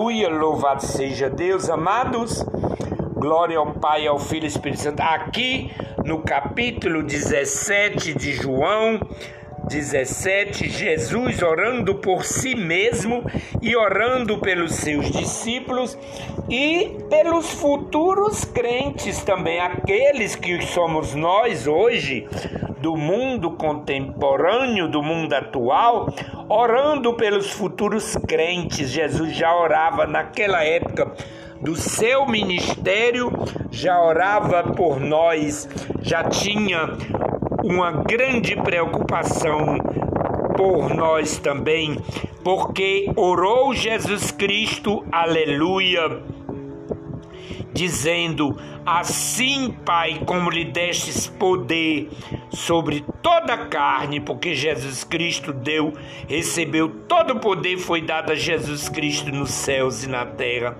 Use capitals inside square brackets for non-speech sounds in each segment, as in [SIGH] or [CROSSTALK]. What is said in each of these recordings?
Aleluia, louvado seja Deus, amados. Glória ao Pai, ao Filho e ao Espírito Santo. Aqui no capítulo 17 de João, 17, Jesus orando por si mesmo e orando pelos seus discípulos e pelos futuros crentes também, aqueles que somos nós hoje, do mundo contemporâneo, do mundo atual, orando pelos futuros crentes. Jesus já orava naquela época do seu ministério, já orava por nós, já tinha uma grande preocupação por nós também, porque orou Jesus Cristo, aleluia dizendo: Assim, Pai, como lhe destes poder sobre toda a carne, porque Jesus Cristo deu, recebeu todo o poder, foi dado a Jesus Cristo nos céus e na terra,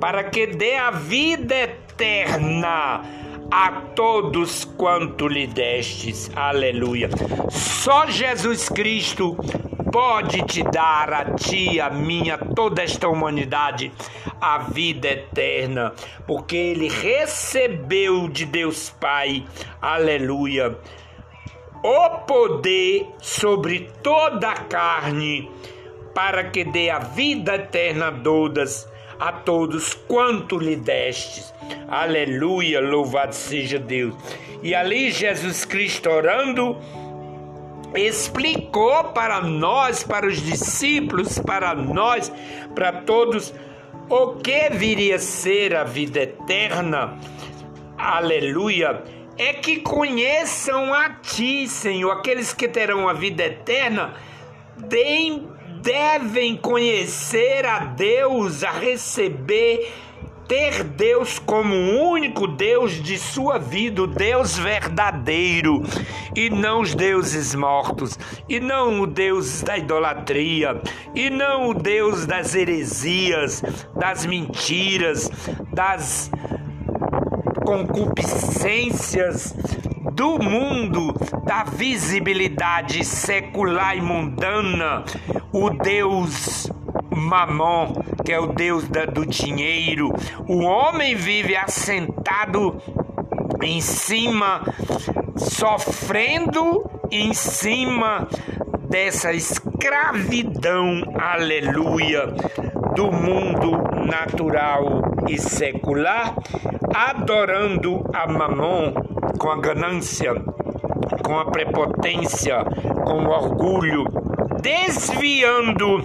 para que dê a vida eterna a todos quanto lhe destes. Aleluia. Só Jesus Cristo pode te dar a ti, a minha, toda esta humanidade, a vida eterna, porque ele recebeu de Deus Pai, aleluia, o poder sobre toda a carne, para que dê a vida eterna todas, a todos quanto lhe destes. Aleluia, louvado seja Deus. E ali Jesus Cristo orando, explicou para nós, para os discípulos, para nós, para todos, o que viria a ser a vida eterna. Aleluia. É que conheçam a Ti, Senhor, aqueles que terão a vida eterna, devem conhecer a Deus, a receber ter Deus como o único Deus de sua vida, o Deus verdadeiro, e não os deuses mortos, e não o Deus da idolatria, e não o Deus das heresias, das mentiras, das concupiscências do mundo, da visibilidade secular e mundana, o Deus Mamon, que é o Deus da, do dinheiro. O homem vive assentado em cima, sofrendo em cima dessa escravidão, aleluia, do mundo natural e secular, adorando a Mamon com a ganância, com a prepotência, com o orgulho, desviando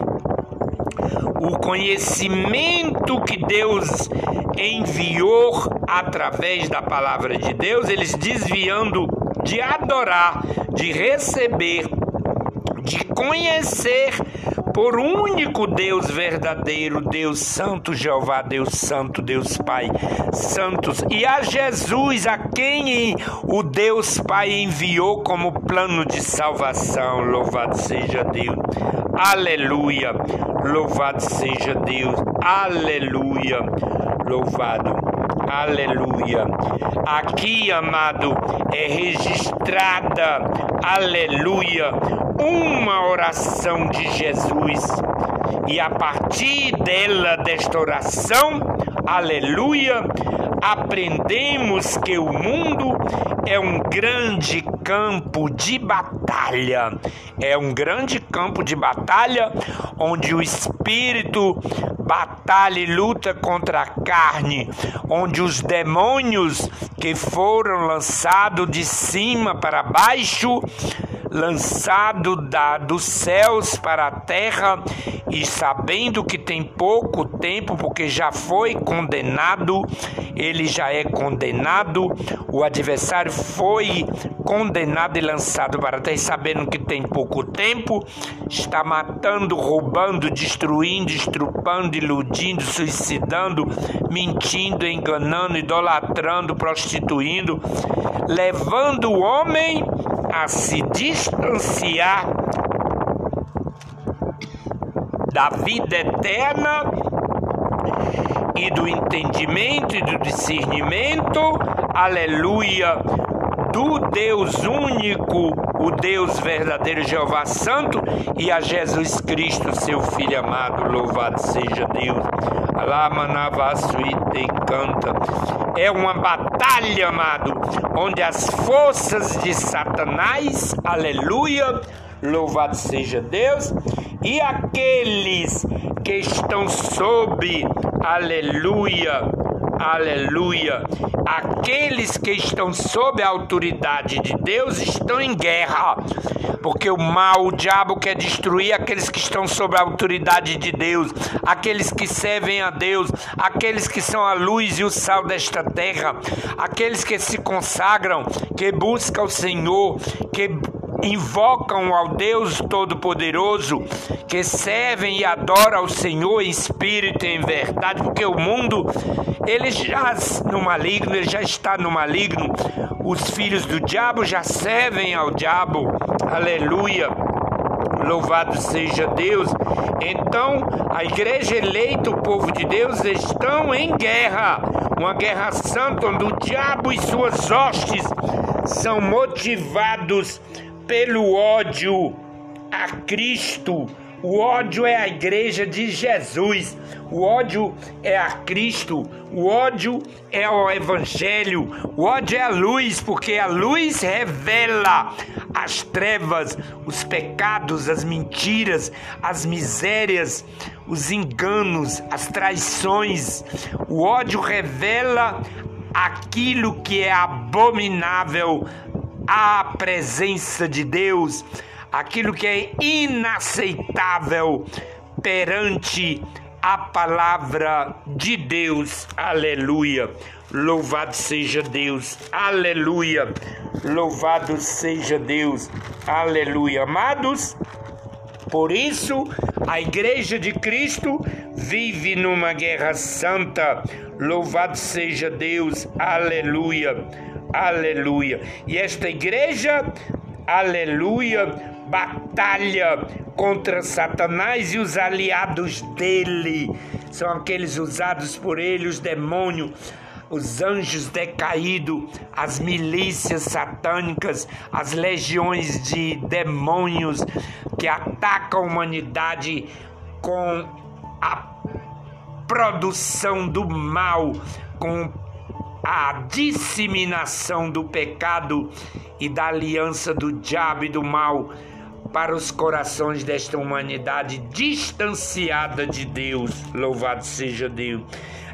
o conhecimento que Deus enviou através da palavra de Deus, eles desviando de adorar, de receber, de conhecer por único Deus verdadeiro, Deus Santo, Jeová, Deus Santo, Deus Pai, Santos, e a Jesus, a quem o Deus Pai enviou como plano de salvação. Louvado seja Deus. Aleluia. Louvado seja Deus. Aleluia. Louvado. Aleluia. Aqui, amado, é registrada, aleluia, uma oração de Jesus. E a partir dela, desta oração, aleluia, aprendemos que o mundo é um grande campo de batalha. É um grande campo de batalha onde o espírito batalha e luta contra a carne, onde os demônios que foram lançados de cima para baixo lançado da, dos céus para a terra e sabendo que tem pouco tempo, porque já foi condenado, ele já é condenado, o adversário foi condenado e lançado para a terra, e sabendo que tem pouco tempo, está matando, roubando, destruindo, estrupando, iludindo, suicidando, mentindo, enganando, idolatrando, prostituindo, levando o homem a se distanciar da vida eterna e do entendimento e do discernimento, aleluia, do Deus único, o Deus verdadeiro Jeová Santo e a Jesus Cristo, seu Filho amado. Louvado seja Deus. Alamanavasuite canta. É uma batalha, amado, onde as forças de Satanás, aleluia, louvado seja Deus, e aqueles que estão sob, aleluia, aleluia, aqueles que estão sob a autoridade de Deus estão em guerra, porque o mal, o diabo quer destruir aqueles que estão sob a autoridade de Deus, aqueles que servem a Deus, aqueles que são a luz e o sal desta terra, aqueles que se consagram, que buscam o Senhor, que invocam ao Deus Todo-Poderoso, que servem e adoram ao Senhor espírito e em verdade, porque o mundo ele já no maligno, ele já está no maligno. Os filhos do diabo já servem ao diabo. Aleluia. Louvado seja Deus. Então, a igreja eleita, o povo de Deus, estão em guerra. Uma guerra santa onde o diabo e suas hostes são motivados pelo ódio a Cristo. O ódio é a igreja de Jesus. O ódio é a Cristo. O ódio é o Evangelho. O ódio é a luz, porque a luz revela as trevas, os pecados, as mentiras, as misérias, os enganos, as traições. O ódio revela aquilo que é abominável à presença de Deus, aquilo que é inaceitável perante a palavra de Deus. Aleluia. Louvado seja Deus. Aleluia. Louvado seja Deus. Aleluia. Amados, por isso a Igreja de Cristo vive numa guerra santa. Louvado seja Deus. Aleluia. Aleluia. E esta igreja, aleluia, batalha contra Satanás e os aliados dele. São aqueles usados por ele, os demônios, os anjos decaídos, as milícias satânicas, as legiões de demônios que atacam a humanidade com a produção do mal, com a disseminação do pecado e da aliança do diabo e do mal para os corações desta humanidade distanciada de Deus. Louvado seja Deus.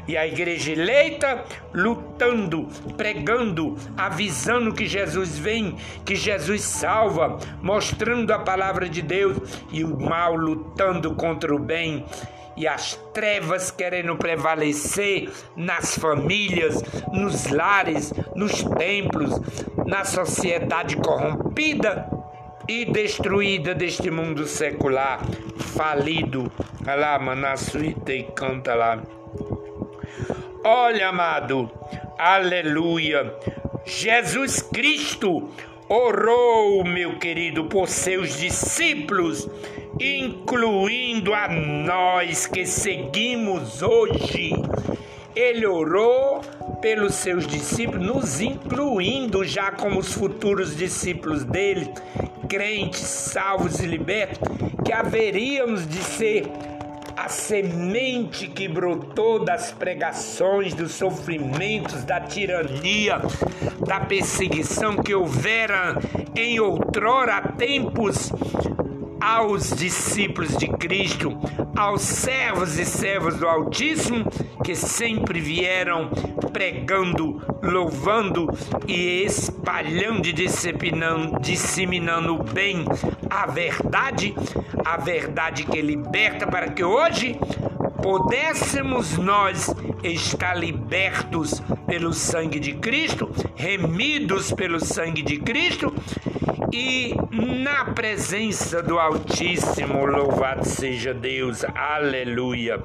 E a igreja eleita lutando, pregando, avisando que Jesus vem, que Jesus salva, mostrando a palavra de Deus e o mal lutando contra o bem e as trevas querendo prevalecer nas famílias, nos lares, nos templos, na sociedade corrompida e destruída deste mundo secular, falido. Olha lá, Manassuíta e canta lá. Olha, amado, aleluia. Jesus Cristo orou, meu querido, por seus discípulos, incluindo a nós que seguimos hoje. Ele orou pelos seus discípulos, nos incluindo já como os futuros discípulos dele, crentes, salvos e libertos, que haveríamos de ser a semente que brotou das pregações, dos sofrimentos, da tirania, da perseguição que houvera em outrora tempos aos discípulos de Cristo, aos servos e servas do Altíssimo, que sempre vieram pregando, louvando e espalhando e disseminando, disseminando bem a verdade, a verdade que liberta, para que hoje pudéssemos nós estar libertos pelo sangue de Cristo, remidos pelo sangue de Cristo e na presença do Altíssimo, louvado seja Deus, aleluia.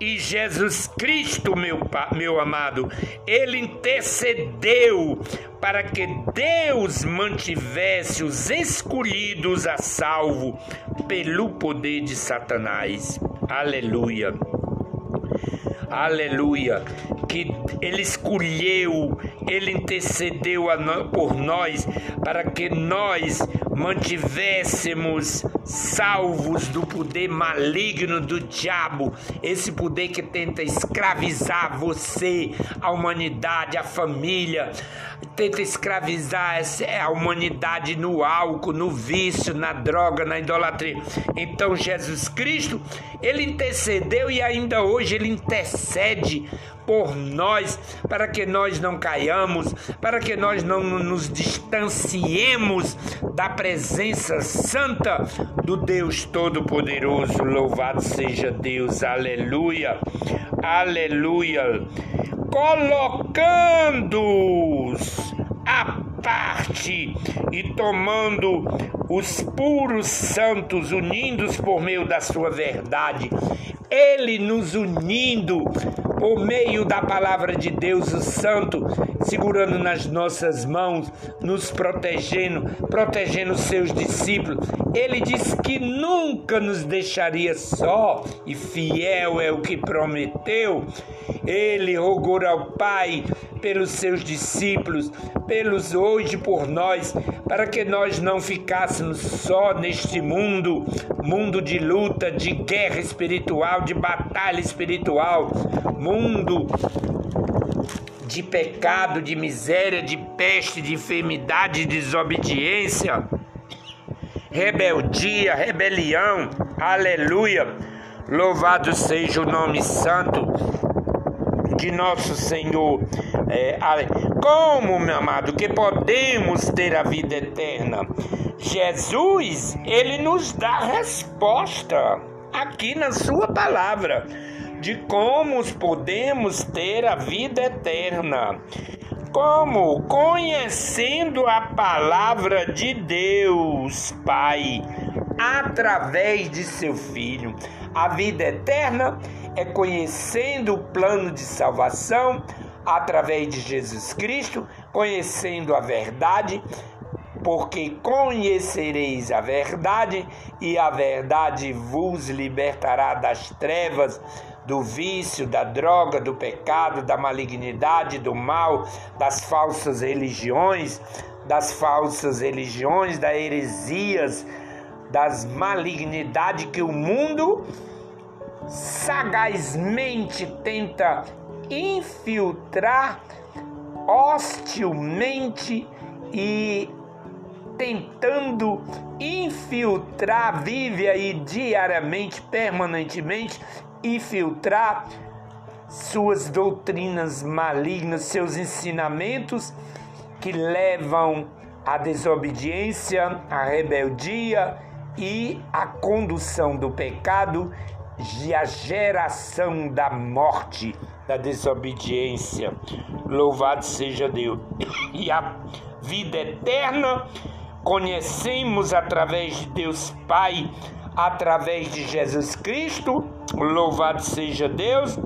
E Jesus Cristo, meu, meu amado, ele intercedeu para que Deus mantivesse os escolhidos a salvo pelo poder de Satanás. Aleluia. Aleluia, que Ele escolheu, Ele intercedeu por nós, para que nós mantivéssemos salvos do poder maligno do diabo, esse poder que tenta escravizar você, a humanidade, a família, tenta escravizar a humanidade no álcool, no vício, na droga, na idolatria. Então Jesus Cristo, ele intercedeu e ainda hoje ele intercede por nós, para que nós não caiamos, para que nós não nos distanciemos da presença santa do Deus Todo-Poderoso. Louvado seja Deus, aleluia, aleluia. Colocando-os a parte e tomando os puros santos, unindo-os por meio da sua verdade, ele nos unindo por meio da palavra de Deus, o Santo, segurando nas nossas mãos, nos protegendo, protegendo seus discípulos. Ele disse que nunca nos deixaria só, e fiel é o que prometeu. Ele rogou ao Pai pelos seus discípulos, pelos hoje por nós, para que nós não ficássemos só neste mundo, mundo de luta, de guerra espiritual, de batalha espiritual, mundo de pecado, de miséria, de peste, de enfermidade, de desobediência, rebeldia, rebelião. Aleluia. Louvado seja o nome santo de nosso Senhor. É, como, meu amado, que podemos ter a vida eterna? Jesus, ele nos dá resposta aqui na sua palavra de como podemos ter a vida eterna. Como? Conhecendo a palavra de Deus, Pai, através de seu Filho. A vida eterna é conhecendo o plano de salvação através de Jesus Cristo, conhecendo a verdade, porque conhecereis a verdade e a verdade vos libertará das trevas do vício, da droga, do pecado, da malignidade, do mal, das falsas religiões, das falsas religiões, das heresias, das malignidades que o mundo sagazmente tenta infiltrar hostilmente e tentando infiltrar, vive aí diariamente, permanentemente, infiltrar suas doutrinas malignas, seus ensinamentos que levam à desobediência, à rebeldia e à condução do pecado e à geração da morte, da desobediência. Louvado seja Deus. [COUGHS] E a vida eterna conhecemos através de Deus Pai, através de Jesus Cristo Louvado seja Deus.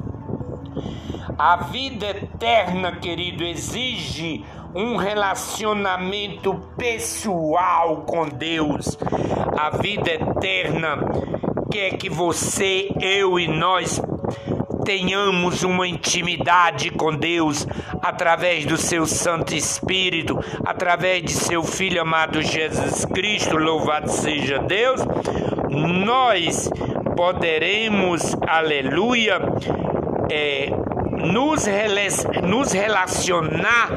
A vida eterna, querido, exige um relacionamento pessoal com Deus. A vida eterna quer que você, eu e nós tenhamos uma intimidade com Deus através do seu Santo Espírito, através de seu Filho amado Jesus Cristo, louvado seja Deus. Nós poderemos, aleluia, é, nos, nos relacionar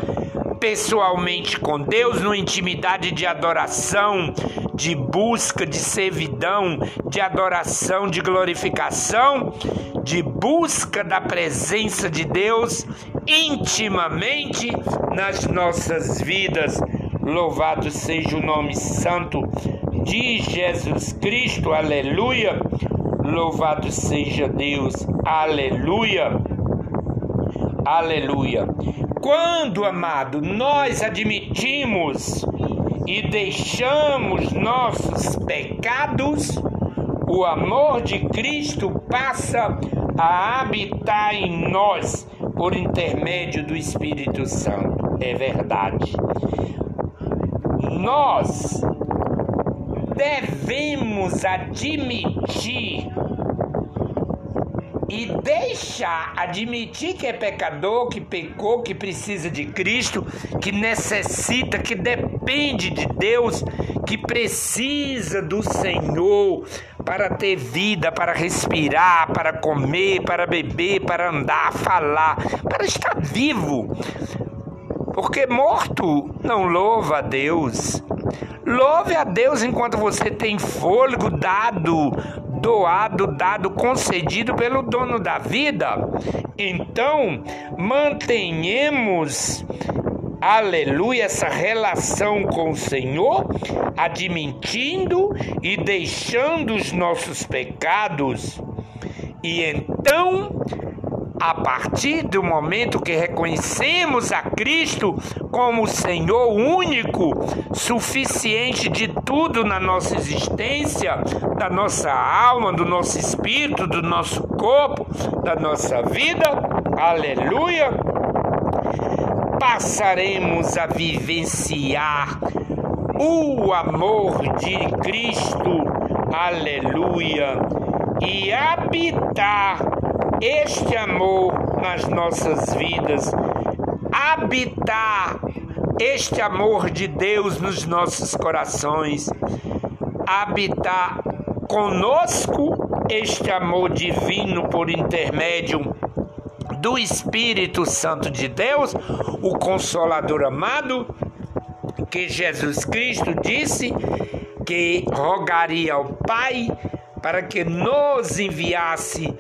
pessoalmente com Deus, numa intimidade de adoração, de busca, de servidão, de adoração, de glorificação, de busca da presença de Deus intimamente nas nossas vidas. Louvado seja o nome santo de Jesus Cristo, aleluia. Louvado seja Deus. Aleluia. Aleluia. Quando, amado, nós admitimos e deixamos nossos pecados, o amor de Cristo passa a habitar em nós por intermédio do Espírito Santo. É verdade. Nós devemos admitir e deixar, admitir que é pecador, que pecou, que precisa de Cristo, que necessita, que depende de Deus, que precisa do Senhor para ter vida, para respirar, para comer, para beber, para andar, falar, para estar vivo. Porque morto não louva a Deus. Louve a Deus enquanto você tem fôlego dado, doado, dado, concedido pelo dono da vida. Então, mantenhamos aleluia, essa relação com o Senhor, admitindo e deixando os nossos pecados. E então a partir do momento que reconhecemos a Cristo como Senhor único, suficiente de tudo na nossa existência, da nossa alma, do nosso espírito, do nosso corpo, da nossa vida, aleluia, passaremos a vivenciar o amor de Cristo, aleluia, e habitar este amor nas nossas vidas, habitar este amor de Deus nos nossos corações, habitar conosco este amor divino por intermédio do Espírito Santo de Deus, o Consolador amado, que Jesus Cristo disse que rogaria ao Pai para que nos enviasse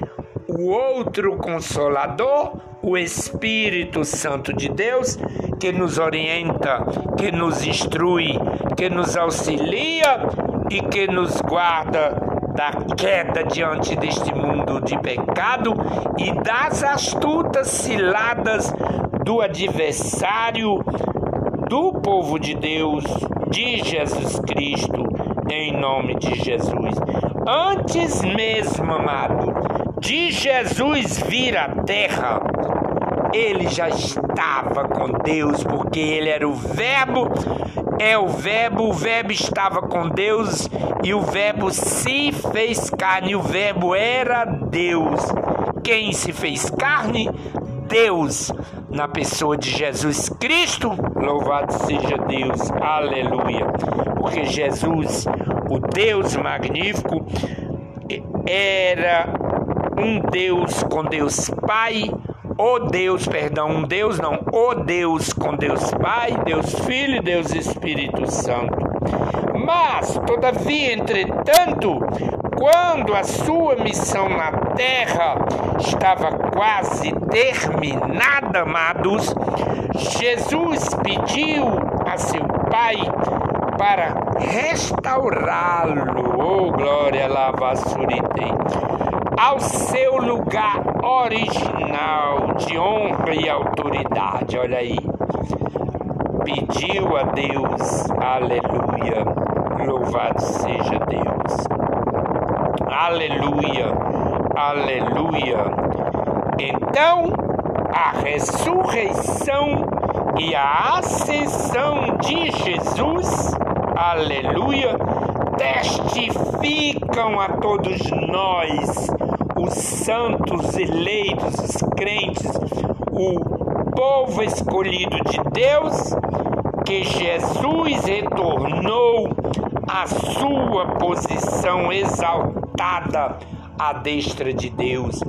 o outro consolador, o Espírito Santo de Deus, que nos orienta, que nos instrui, que nos auxilia e que nos guarda da queda diante deste mundo de pecado e das astutas ciladas do adversário do povo de Deus, de Jesus Cristo, em nome de Jesus. Antes mesmo, amado, de Jesus vir à terra, ele já estava com Deus, porque ele era o Verbo, é o Verbo, o Verbo estava com Deus e o Verbo se fez carne, o Verbo era Deus. Quem se fez carne? Deus, na pessoa de Jesus Cristo, louvado seja Deus, aleluia. Porque Jesus, o Deus magnífico, era um Deus com Deus Pai, o Deus, perdão, um Deus não, o Deus com Deus Pai, Deus Filho e Deus Espírito Santo. Mas, todavia, entretanto, quando a sua missão na terra estava quase terminada, amados, Jesus pediu a seu Pai para restaurá-lo. Oh, glória, lava surite ao seu lugar original de honra e autoridade. Olha aí. Pediu a Deus, aleluia. Louvado seja Deus. Aleluia, aleluia. Então, a ressurreição e a ascensão de Jesus, aleluia, testificam a todos nós os santos eleitos, os crentes, o povo escolhido de Deus, que Jesus retornou à sua posição exaltada à destra de Deus.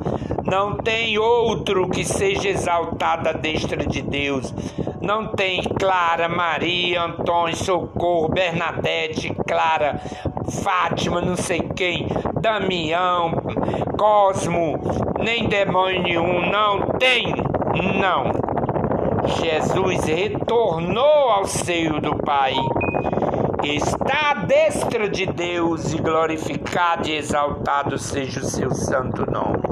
Não tem outro que seja exaltado à destra de Deus. Não tem Clara, Maria, Antônio, Socorro, Bernadette, Clara, Fátima, não sei quem, Damião, Cosmo, nem demônio nenhum, não tem, não. Jesus retornou ao seio do Pai, está à destra de Deus e glorificado e exaltado seja o seu santo nome.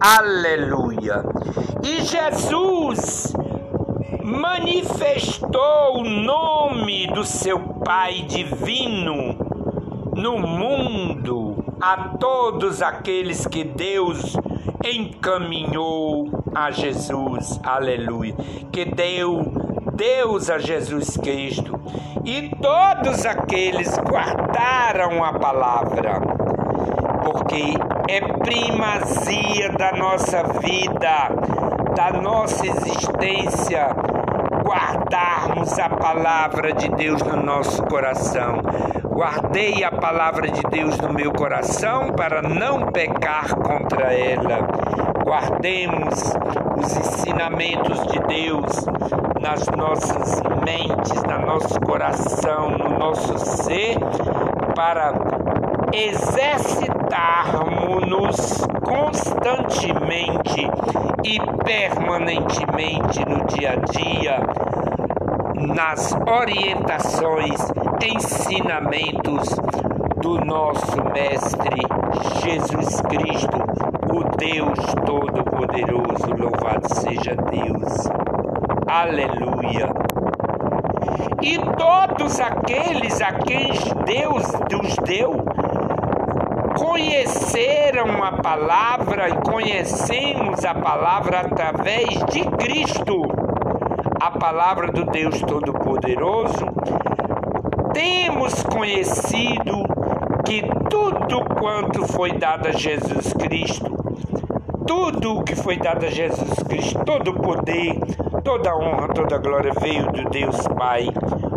Aleluia! E Jesus manifestou o nome do seu Pai divino no mundo a todos aqueles que Deus encaminhou a Jesus, aleluia, que deu Deus a Jesus Cristo, e todos aqueles guardaram a palavra, porque é primazia da nossa vida, da nossa existência, guardarmos a palavra de Deus no nosso coração. Guardei a palavra de Deus no meu coração para não pecar contra ela. Guardemos os ensinamentos de Deus nas nossas mentes, no nosso coração, no nosso ser, para exercitarmos-nos constantemente e permanentemente no dia a dia nas orientações, ensinamentos do nosso Mestre Jesus Cristo, o Deus Todo-Poderoso. Louvado seja Deus. Aleluia. E todos aqueles a quem Deus os deu conheceram a palavra e conhecemos a palavra através de Cristo, a palavra do Deus Todo-Poderoso. Temos conhecido que tudo quanto foi dado a Jesus Cristo, tudo que foi dado a Jesus Cristo, todo o poder, toda a honra, toda a glória veio do Deus Pai.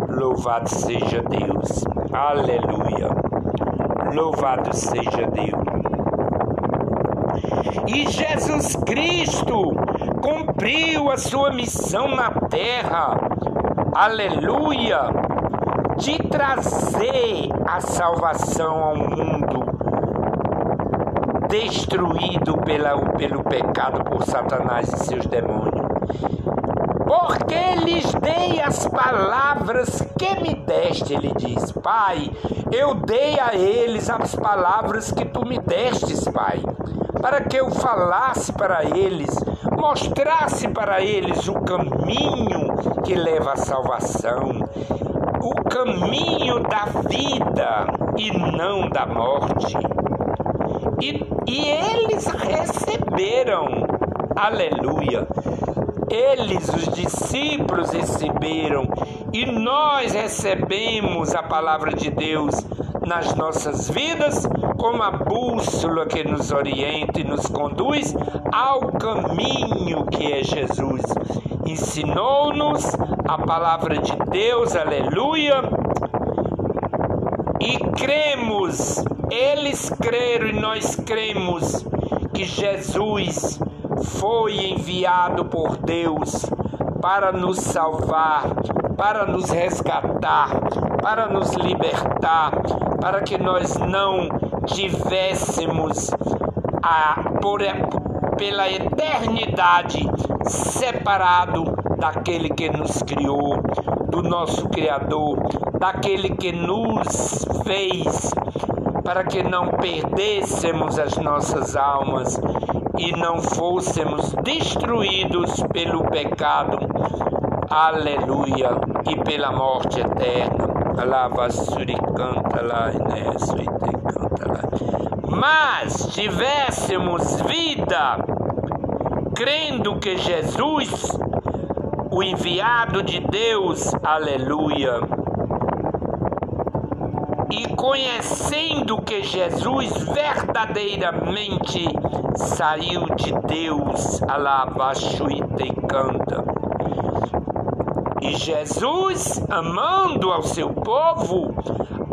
Louvado seja Deus. Aleluia. Louvado seja Deus. E Jesus Cristo cumpriu a sua missão na terra, aleluia, de trazer a salvação ao mundo destruído pela, pelo pecado por Satanás e seus demônios porque lhes dei as palavras que me deste, ele diz. Pai, eu dei a eles as palavras que tu me destes, Pai, para que eu falasse para eles, mostrasse para eles o caminho que leva à salvação, o caminho da vida e não da morte. E, e eles receberam, aleluia, eles, os discípulos, receberam e nós recebemos a palavra de Deus nas nossas vidas como a bússola que nos orienta e nos conduz ao caminho que é Jesus. Ensinou-nos a palavra de Deus, aleluia, e cremos, eles creram e nós cremos que Jesus foi enviado por Deus para nos salvar, para nos resgatar, para nos libertar, para que nós não tivéssemos a, por, pela eternidade separado daquele que nos criou, do nosso Criador, daquele que nos fez, para que não perdêssemos as nossas almas e não fôssemos destruídos pelo pecado, aleluia, e pela morte eterna. Lá. Mas tivéssemos vida, crendo que Jesus, o enviado de Deus, aleluia, e conhecendo que Jesus verdadeiramente saiu de Deus, alabaxuita e canta. E Jesus, amando ao seu povo,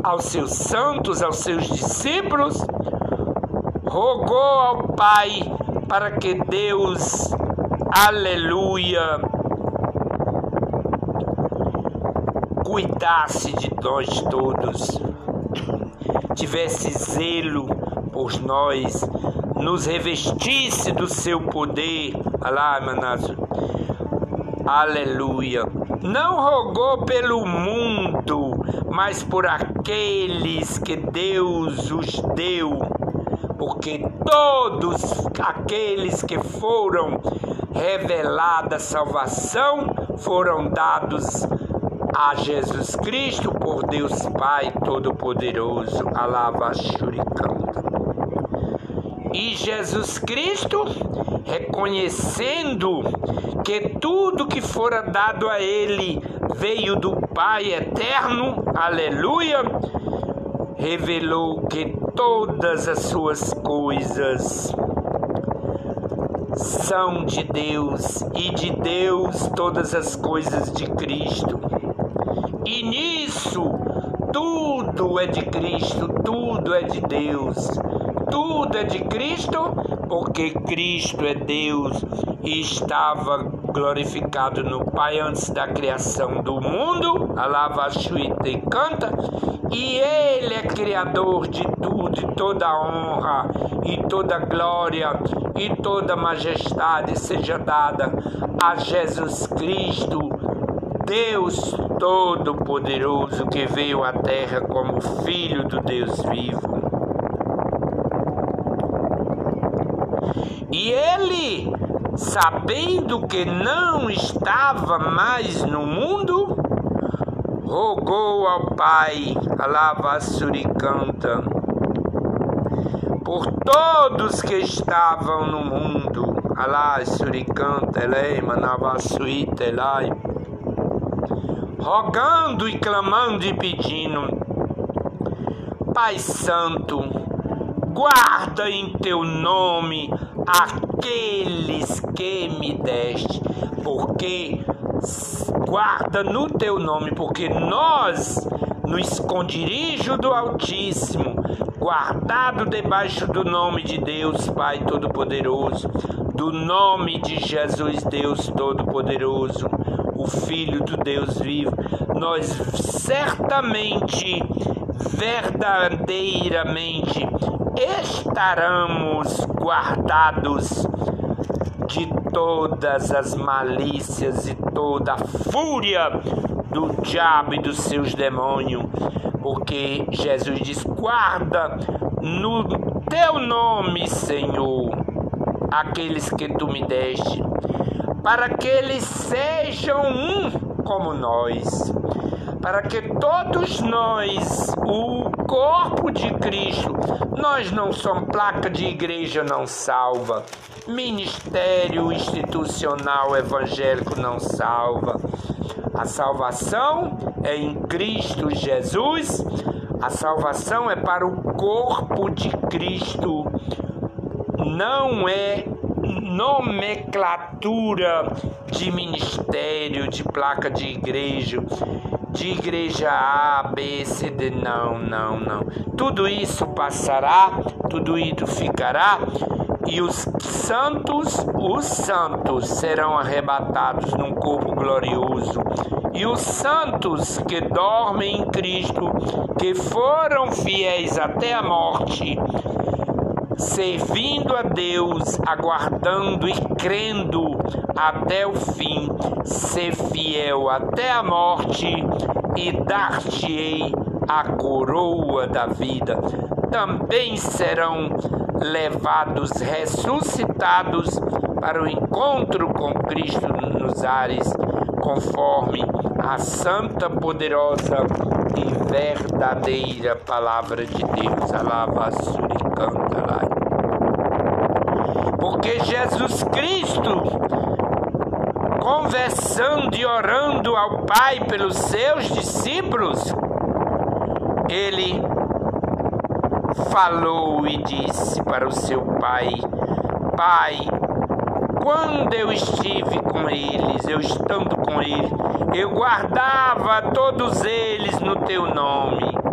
aos seus santos, aos seus discípulos, rogou ao Pai para que Deus, aleluia, cuidasse de nós todos, tivesse zelo por nós, nos revestisse do seu poder. Aleluia. Não rogou pelo mundo, mas por aqueles que Deus os deu, porque todos aqueles que foram revelada salvação foram dados a Jesus Cristo por Deus Pai Todo-Poderoso. Alava Shurikanta. E Jesus Cristo, reconhecendo que tudo que fora dado a ele veio do Pai eterno, aleluia, revelou que todas as suas coisas são de Deus e de Deus todas as coisas de Cristo. E nisso tudo é de Cristo, tudo é de Deus. Tudo é de Cristo, porque Cristo é Deus e estava glorificado no Pai antes da criação do mundo. Alava, e canta. E Ele é Criador de tudo, e toda honra, e toda glória, e toda majestade seja dada a Jesus Cristo, Deus Todo-Poderoso, que veio à terra como Filho do Deus vivo. E ele, sabendo que não estava mais no mundo, rogou ao Pai, alava Suricanta, por todos que estavam no mundo, alá Suricanta, elei, manavasuita, elai, rogando e clamando e pedindo, Pai Santo, guarda em teu nome aqueles que me deste, porque guarda no teu nome, porque nós, no esconderijo do Altíssimo, guardado debaixo do nome de Deus Pai Todo-Poderoso, do nome de Jesus Deus Todo-Poderoso, o Filho do Deus vivo, nós certamente, verdadeiramente estaremos guardados de todas as malícias e toda a fúria do diabo e dos seus demônios, porque Jesus diz: guarda no teu nome, Senhor, aqueles que tu me deste, para que eles sejam um como nós para que todos nós, o corpo de Cristo, nós não somos placa de igreja não salva, ministério institucional evangélico não salva. A salvação é em Cristo Jesus. A salvação é para o corpo de Cristo. Não é nomenclatura de ministério, de placa de igreja de igreja A, B, C, D. Não, não, não. Tudo isso passará, tudo isso ficará, e os santos, os santos serão arrebatados num corpo glorioso. E os santos que dormem em Cristo, que foram fiéis até a morte, servindo a Deus, aguardando e crendo até o fim, ser fiel até a morte e dar-te-ei a coroa da vida. Também serão levados ressuscitados para o encontro com Cristo nos ares, conforme a santa, poderosa e verdadeira palavra de Deus. Alava Suricanta. Porque Jesus Cristo, conversando e orando ao Pai pelos seus discípulos, ele falou e disse para o seu pai: Pai, quando eu estive com eles, eu estando com eles, eu guardava todos eles no teu nome.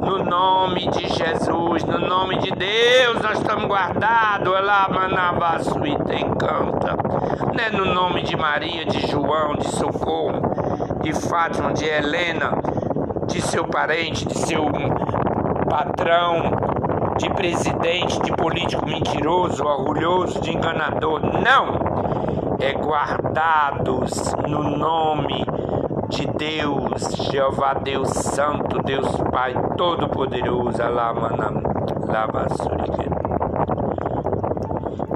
No nome de Jesus, no nome de Deus, nós estamos guardados. Lá, Manabaçu e canta. Não é no nome de Maria, de João, de Socorro, de Fátima, de Helena, de seu parente, de seu patrão, de presidente, de político mentiroso, orgulhoso, de enganador. Não! É guardados no nome de Deus, Jeová Deus Santo, Deus Pai Todo-Poderoso,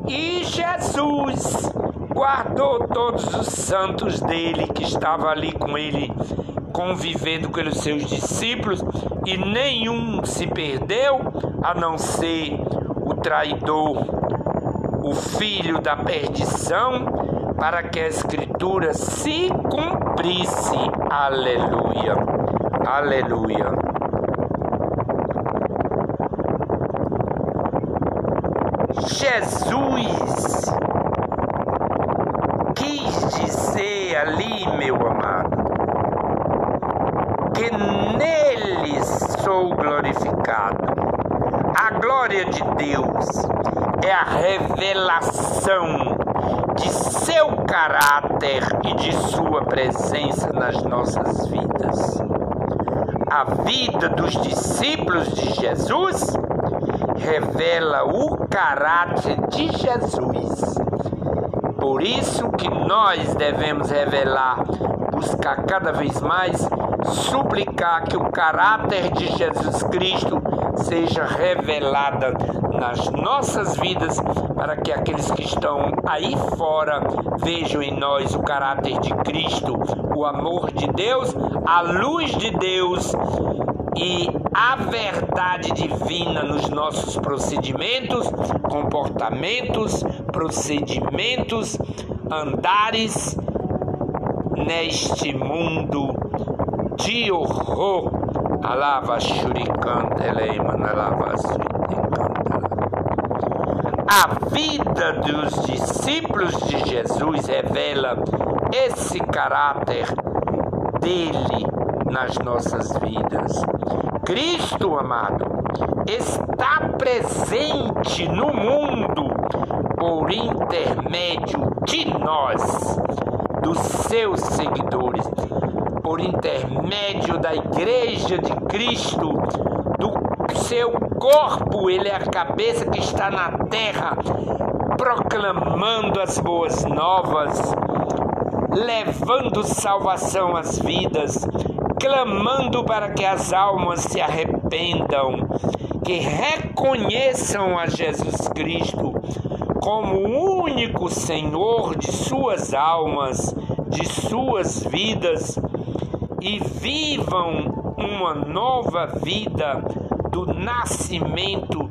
E Jesus guardou todos os santos dele que estavam ali com ele, convivendo com os seus discípulos, e nenhum se perdeu, a não ser o traidor, o filho da perdição, para que a escritura se cumprisse. Aleluia. Aleluia. Jesus quis dizer ali, meu amado, que nele sou glorificado. A glória de Deus é a revelação de seu caráter e de sua presença nas nossas vidas. A vida dos discípulos de Jesus revela o caráter de Jesus. Por isso que nós devemos revelar, buscar cada vez mais, suplicar que o caráter de Jesus Cristo seja revelada nas nossas vidas, para que aqueles que estão aí fora vejam em nós o caráter de Cristo, o amor de Deus, a luz de Deus e a verdade divina nos nossos procedimentos, comportamentos, procedimentos, andares neste mundo de horror. Alava shurikanta eleima alava A vida dos discípulos de Jesus revela esse caráter dele nas nossas vidas. Cristo, amado, está presente no mundo por intermédio de nós, dos seus seguidores, por intermédio da Igreja de Cristo, do seu corpo, ele é a cabeça que está na terra, proclamando as boas novas, levando salvação às vidas, clamando para que as almas se arrependam, que reconheçam a Jesus Cristo como o único Senhor de suas almas, de suas vidas e vivam uma nova vida do nascimento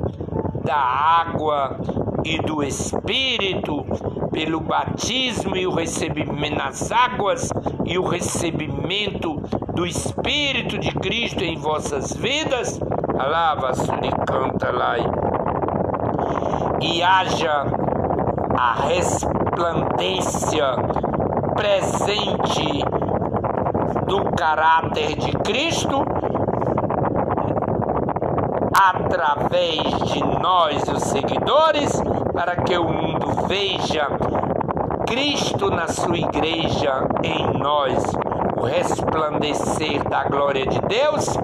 da água e do Espírito, pelo batismo e o recebimento nas águas e o recebimento do Espírito de Cristo em vossas vidas, alava suricanta lá e haja a resplandência presente do caráter de Cristo através de nós, os seguidores, para que o mundo veja Cristo na sua igreja em nós, o resplandecer da glória de Deus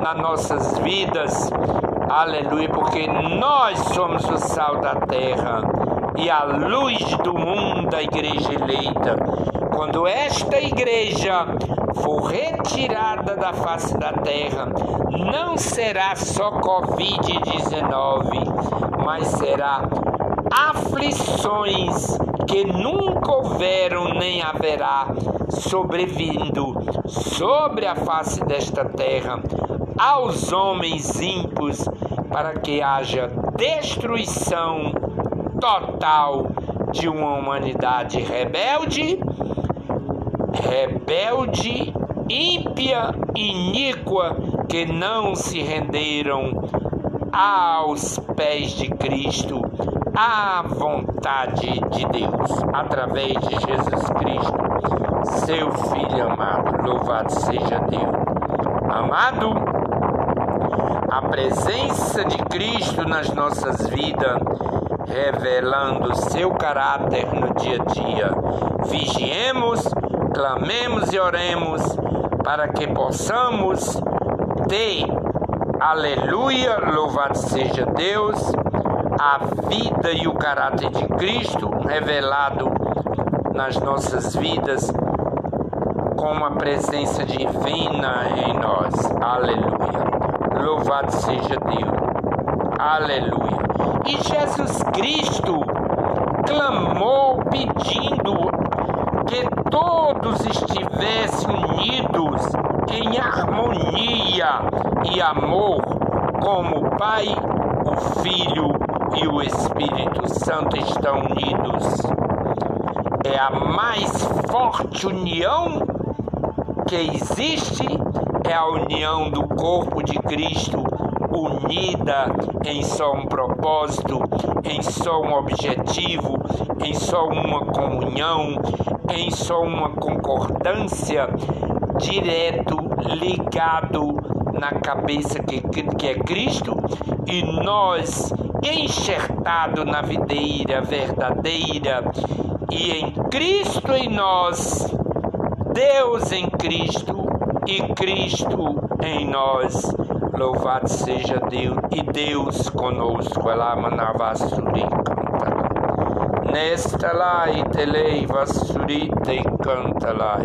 nas nossas vidas. Aleluia, porque nós somos o sal da terra e a luz do mundo, a igreja eleita. Quando esta igreja for retirada da face da terra, não será só Covid-19, mas será aflições que nunca houveram nem haverá sobrevindo sobre a face desta terra. Aos homens ímpios, para que haja destruição total de uma humanidade rebelde, rebelde, ímpia, iníqua, que não se renderam aos pés de Cristo, à vontade de Deus, através de Jesus Cristo, seu Filho amado. Louvado seja Deus. Amado, a presença de Cristo nas nossas vidas revelando seu caráter no dia a dia. Vigiemos, clamemos e oremos para que possamos ter, aleluia, louvado seja Deus, a vida e o caráter de Cristo revelado nas nossas vidas com a presença divina em nós. Aleluia. Louvado seja Deus. Aleluia. E Jesus Cristo clamou pedindo que todos estivessem unidos em harmonia e amor, como o Pai, o Filho e o Espírito Santo estão unidos. É a mais forte união que existe, é a união do corpo de Cristo unida em só um propósito, em só um objetivo, em só uma comunhão, em só uma concordância, direto, ligado na cabeça que, que é Cristo, e nós enxertado na videira verdadeira, e em Cristo em nós, Deus em Cristo e Cristo em nós. Louvado seja Deus e Deus conosco. Ela manava canta. Nesta lá e telei vassurita e canta lá.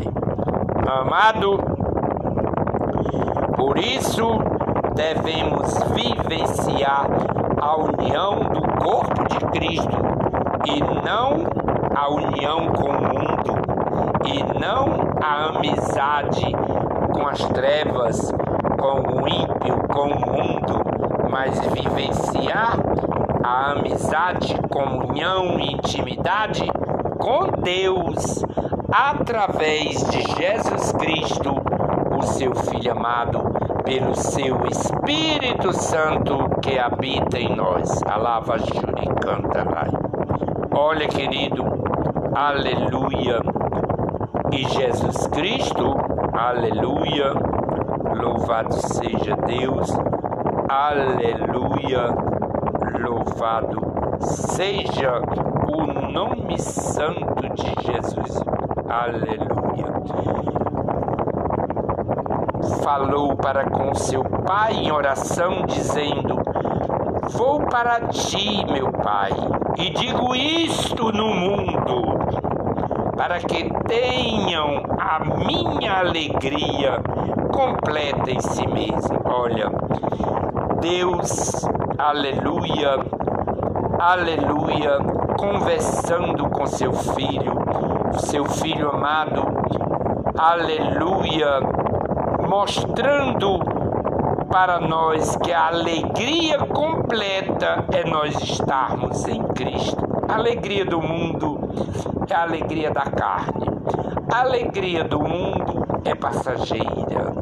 Amado, por isso devemos vivenciar a união do corpo de Cristo e não a união com o mundo e não a amizade com as trevas, com o ímpio, com o mundo, mas vivenciar a amizade, comunhão e intimidade com Deus através de Jesus Cristo, o seu Filho amado, pelo seu Espírito Santo que habita em nós. Alava Juri canta lá. Olha, querido, aleluia. E Jesus Cristo, aleluia. Louvado seja Deus, aleluia. Louvado seja o nome santo de Jesus, aleluia falou para com seu pai em oração, dizendo: Vou para ti, meu pai, e digo isto no mundo, para que tenham a minha alegria completa em si mesmo. Olha, Deus, aleluia, aleluia, conversando com seu filho, seu filho amado, aleluia mostrando para nós que a alegria completa é nós estarmos em Cristo. A alegria do mundo é a alegria da carne. A alegria do mundo é passageira.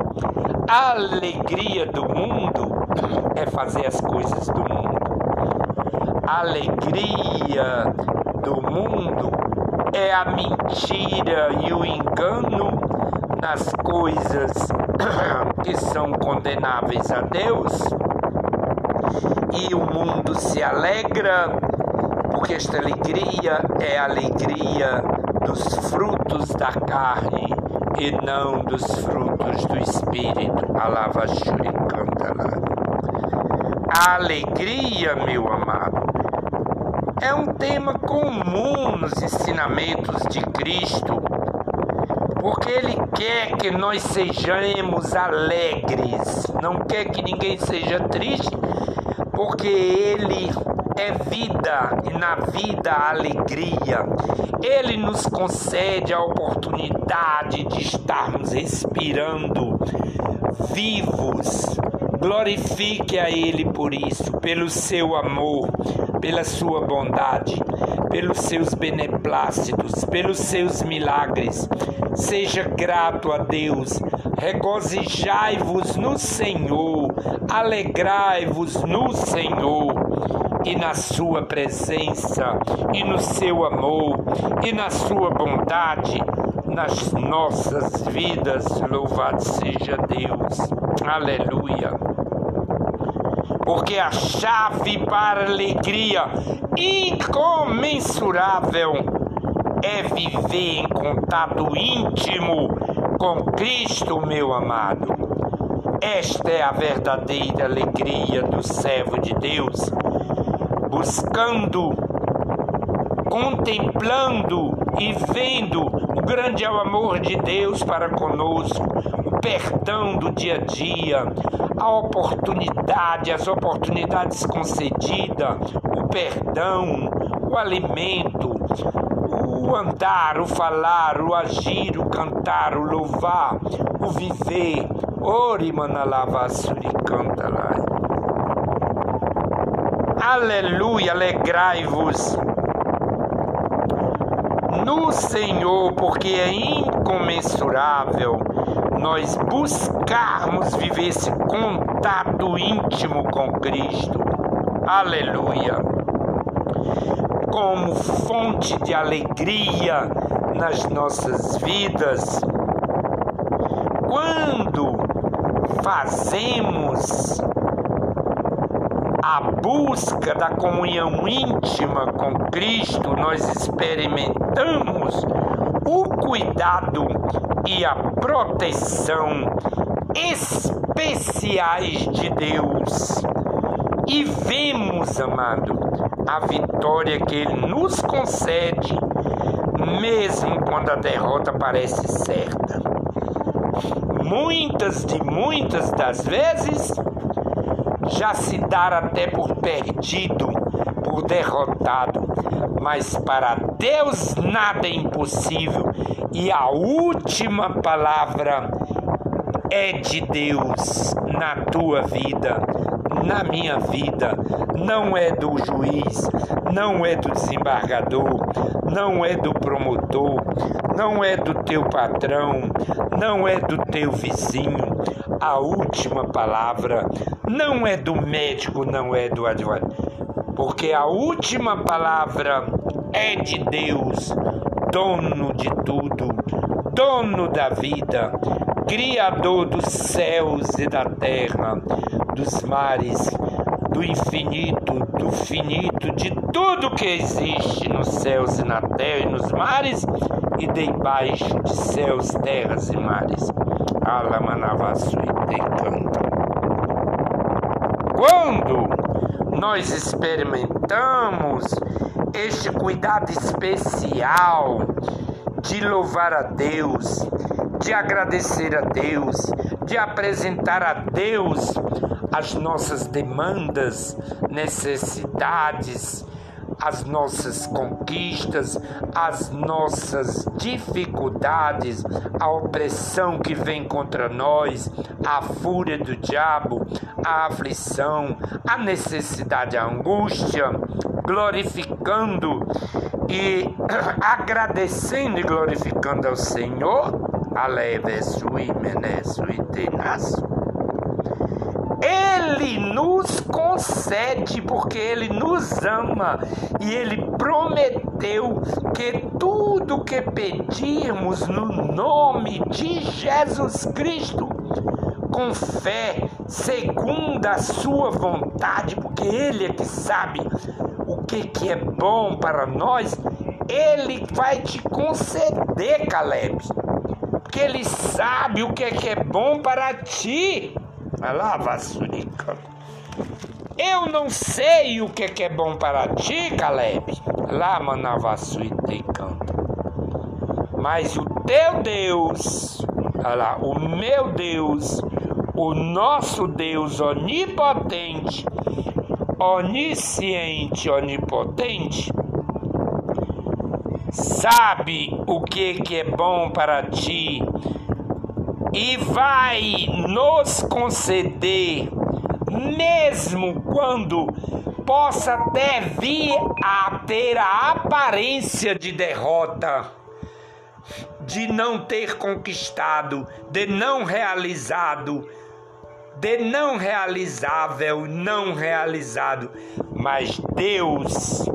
A alegria do mundo é fazer as coisas do mundo. A alegria do mundo é a mentira e o engano nas coisas [CLEARS THROAT] que são condenáveis a Deus, e o mundo se alegra, porque esta alegria é a alegria dos frutos da carne e não dos frutos do Espírito. Alava Shuri canta A alegria, meu amado, é um tema comum nos ensinamentos de Cristo porque Ele quer que nós sejamos alegres, não quer que ninguém seja triste, porque Ele é vida e na vida a alegria. Ele nos concede a oportunidade de estarmos respirando vivos. Glorifique a Ele por isso, pelo seu amor, pela sua bondade, pelos seus beneplácitos, pelos seus milagres. Seja grato a Deus, regozijai-vos no Senhor, alegrai-vos no Senhor e na Sua presença, e no seu amor, e na Sua bondade nas nossas vidas. Louvado seja Deus. Aleluia. Porque a chave para a alegria incomensurável é viver em contato íntimo com Cristo, meu amado. Esta é a verdadeira alegria do servo de Deus, buscando, contemplando e vendo o grande amor de Deus para conosco, o perdão do dia a dia, a oportunidade, as oportunidades concedidas, o perdão, o alimento, o andar, o falar, o agir, o cantar, o louvar, o viver. Ori manalava canta lá. Aleluia, alegrai-vos no Senhor, porque é incomensurável nós buscarmos viver esse contato íntimo com Cristo. Aleluia! Como fonte de alegria nas nossas vidas. Quando fazemos a busca da comunhão íntima com Cristo, nós experimentamos o cuidado e a proteção especiais de Deus. E vemos, amado, a vitória que Ele nos concede, mesmo quando a derrota parece certa. Muitas de muitas das vezes já se dar até por perdido, por derrotado, mas para Deus nada é impossível e a última palavra é de Deus na tua vida, na minha vida, não é do juiz, não é do desembargador, não é do promotor, não é do teu patrão, não é do teu vizinho. A última palavra não é do médico, não é do advogado, porque a última palavra é de Deus, dono de tudo, dono da vida, Criador dos céus e da terra, dos mares, do infinito, do finito, de tudo que existe nos céus e na terra e nos mares e debaixo de céus, terras e mares. Alamanavasu e canta. Quando nós experimentamos este cuidado especial de louvar a Deus, de agradecer a Deus, de apresentar a Deus as nossas demandas, necessidades, as nossas conquistas, as nossas dificuldades, a opressão que vem contra nós, a fúria do diabo, a aflição, a necessidade, a angústia, glorificando e [CLEARS THROAT] agradecendo e glorificando ao Senhor. Ele nos concede porque Ele nos ama e Ele prometeu que tudo que pedirmos no nome de Jesus Cristo, com fé, segundo a Sua vontade, porque Ele é que sabe que, que é bom para nós, Ele vai te conceder, Caleb, porque Ele sabe o que, que é bom para ti. Lá, Vassurica. Eu não sei o que, que é bom para ti, Caleb. Lá, Manavassuite canta. Mas o teu Deus, olha lá, o meu Deus, o nosso Deus onipotente, onisciente, onipotente, sabe o que, que é bom para ti e vai nos conceder, mesmo quando possa até vir a ter a aparência de derrota, de não ter conquistado, de não realizado, de não realizável, não realizado, mas Deus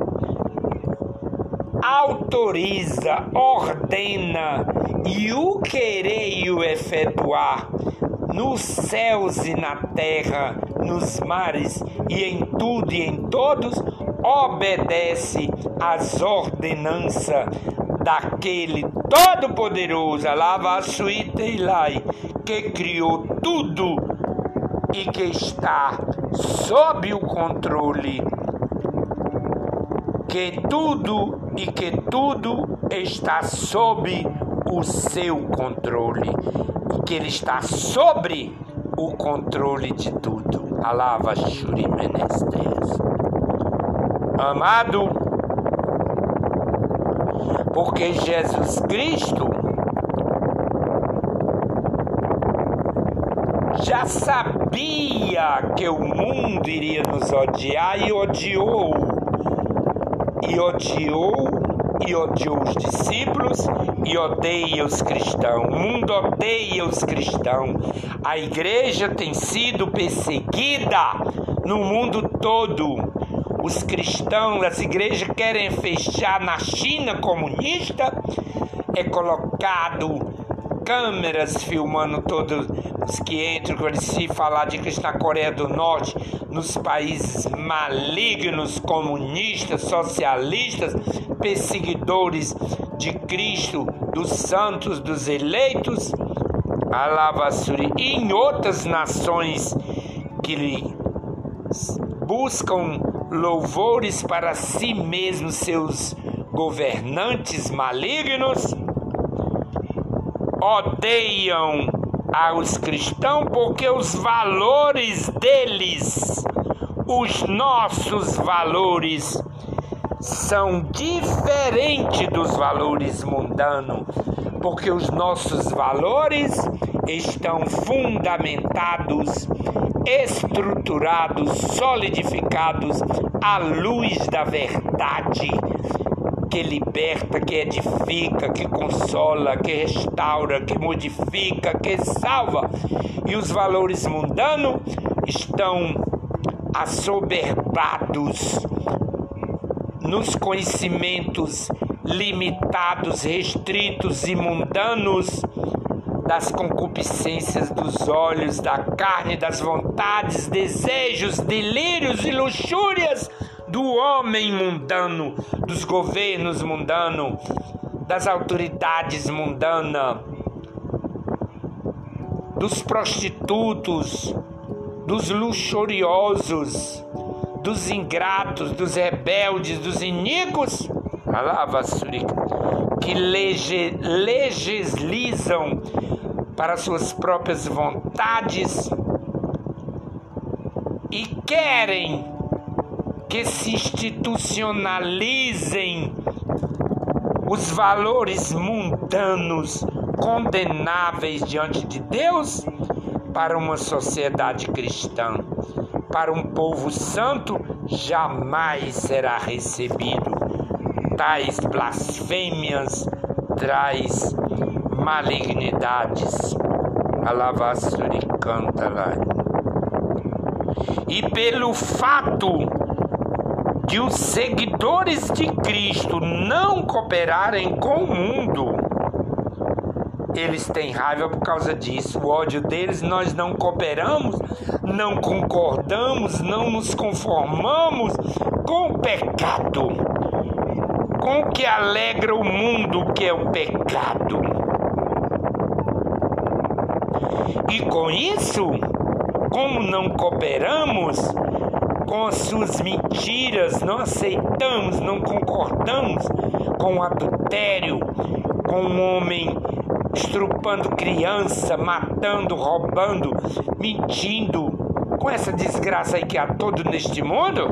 autoriza, ordena e o querer e o efetuar nos céus e na terra, nos mares e em tudo e em todos, obedece às ordenanças daquele Todo-Poderoso, Alava Suitelai, que criou tudo e que está sob o controle que tudo e que tudo está sob o seu controle e que ele está sobre o controle de tudo. Alava Shuri Menestes. Amado, porque Jesus Cristo já sabia que o mundo iria nos odiar e odiou e odiou e odiou os discípulos e odeia os cristãos. O mundo odeia os cristãos. A igreja tem sido perseguida no mundo todo. Os cristãos, as igrejas querem fechar na China comunista, é colocado câmeras filmando todos que entram, quando se falar de que na Coreia do Norte, nos países malignos, comunistas, socialistas, perseguidores de Cristo, dos santos, dos eleitos, Alavassuri, e em outras nações que buscam louvores para si mesmos, seus governantes malignos, odeiam aos cristãos porque os valores deles, os nossos valores, são diferentes dos valores mundanos, porque os nossos valores estão fundamentados, estruturados, solidificados à luz da verdade que liberta, que edifica, que consola, que restaura, que modifica, que salva. E os valores mundanos estão assoberbados nos conhecimentos limitados, restritos e mundanos das concupiscências dos olhos, da carne, das vontades, desejos, delírios e luxúrias do homem mundano, dos governos mundanos, das autoridades mundanas, dos prostitutos, dos luxuriosos, dos ingratos, dos rebeldes, dos iníquos, que lege, legislizam para suas próprias vontades e querem que se institucionalizem os valores mundanos condenáveis diante de Deus para uma sociedade cristã. Para um povo santo jamais será recebido. Tais blasfêmias traz malignidades. Alavassuri canta lá. E pelo fato de os seguidores de Cristo não cooperarem com o mundo, eles têm raiva por causa disso. O ódio deles, nós não cooperamos, não concordamos, não nos conformamos com o pecado, com o que alegra o mundo, que é o pecado. E com isso, como não cooperamos, com as suas mentiras, não aceitamos, não concordamos com o adultério, com o homem estrupando criança, matando, roubando, mentindo, com essa desgraça aí que há todo neste mundo.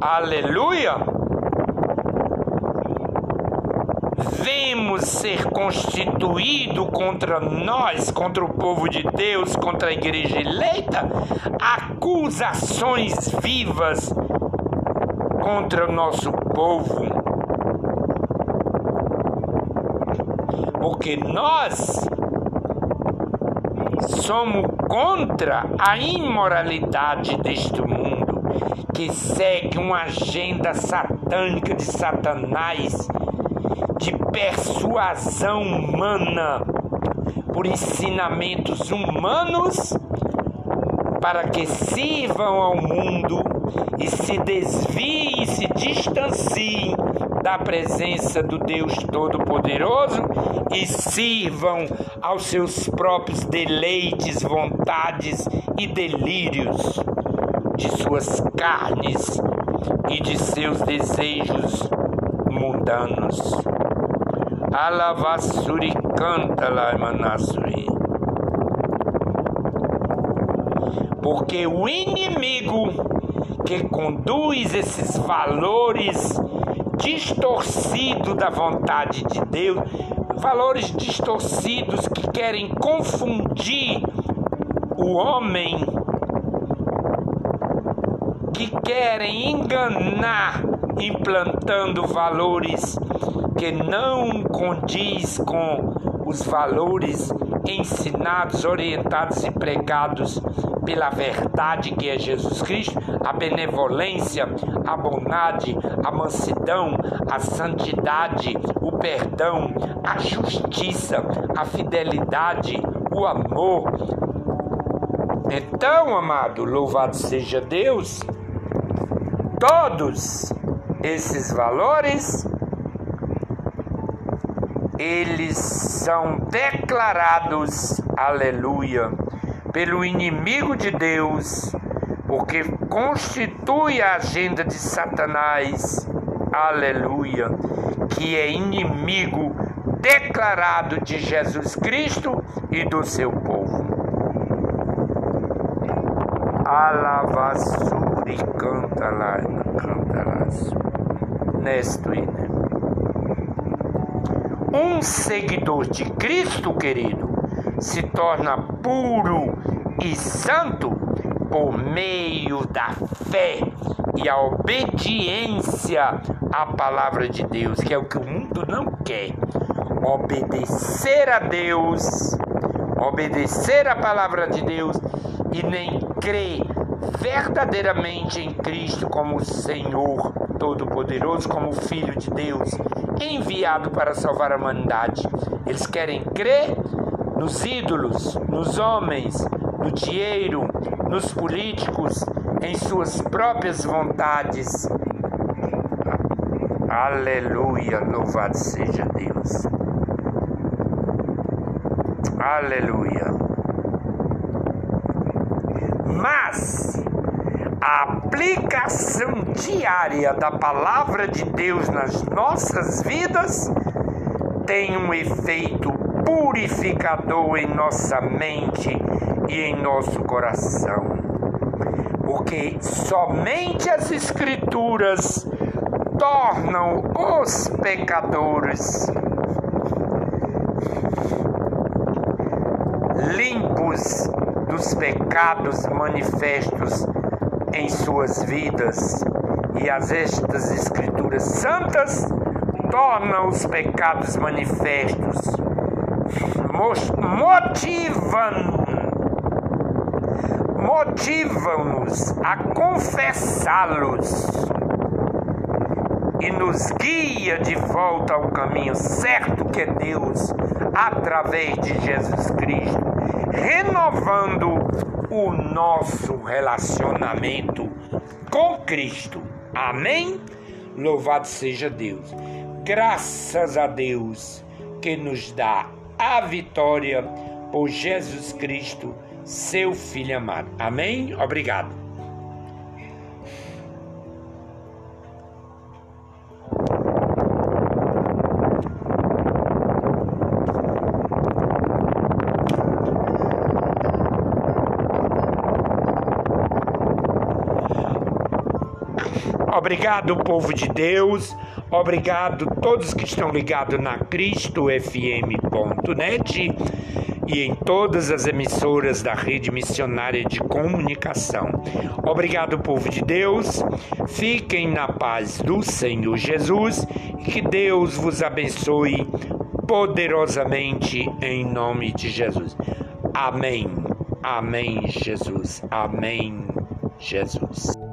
Aleluia! Vemos ser constituído contra nós, contra o povo de Deus, contra a igreja eleita, acusações vivas contra o nosso povo. Porque nós somos contra a imoralidade deste mundo, que segue uma agenda satânica de Satanás de persuasão humana, por ensinamentos humanos, para que sirvam ao mundo e se desviem e se distanciem da presença do Deus Todo-Poderoso e sirvam aos seus próprios deleites, vontades e delírios de suas carnes e de seus desejos mundanos. Alavasuri canta lá Manasuri. Porque o inimigo que conduz esses valores distorcidos da vontade de Deus, valores distorcidos que querem confundir o homem, que querem enganar implantando valores que não condiz com os valores ensinados, orientados e pregados pela verdade que é Jesus Cristo, a benevolência, a bondade, a mansidão, a santidade, o perdão, a justiça, a fidelidade, o amor. Então, amado, louvado seja Deus, todos esses valores eles são declarados, aleluia, pelo inimigo de Deus, porque constitui a agenda de Satanás, aleluia, que é inimigo declarado de Jesus Cristo e do seu povo. Alavassuri canta lá, canta lá. Nesto, né? Um seguidor de Cristo, querido, se torna puro e santo por meio da fé e a obediência à palavra de Deus, que é o que o mundo não quer. Obedecer a Deus, obedecer a palavra de Deus e nem crer verdadeiramente em Cristo como Senhor Todo-Poderoso, como Filho de Deus, enviado para salvar a humanidade. Eles querem crer nos ídolos, nos homens, no dinheiro, nos políticos, em suas próprias vontades. Aleluia, louvado seja Deus. Aleluia. Mas a aplicação diária da palavra de Deus nas nossas vidas tem um efeito purificador em nossa mente e em nosso coração. Porque somente as Escrituras tornam os pecadores limpos dos pecados manifestos em suas vidas. E as estas Escrituras santas tornam os pecados manifestos, motivam motivam-nos a confessá-los e nos guia de volta ao caminho certo que é Deus através de Jesus Cristo, renovando o nosso relacionamento com Cristo. Amém? Louvado seja Deus. Graças a Deus que nos dá a vitória por Jesus Cristo seu filho amado. Amém? Obrigado. Obrigado, povo de Deus. Obrigado todos que estão ligados na cristofm.net e em todas as emissoras da rede missionária de comunicação. Obrigado, povo de Deus. Fiquem na paz do Senhor Jesus e que Deus vos abençoe poderosamente em nome de Jesus. Amém. Amém, Jesus. Amém, Jesus.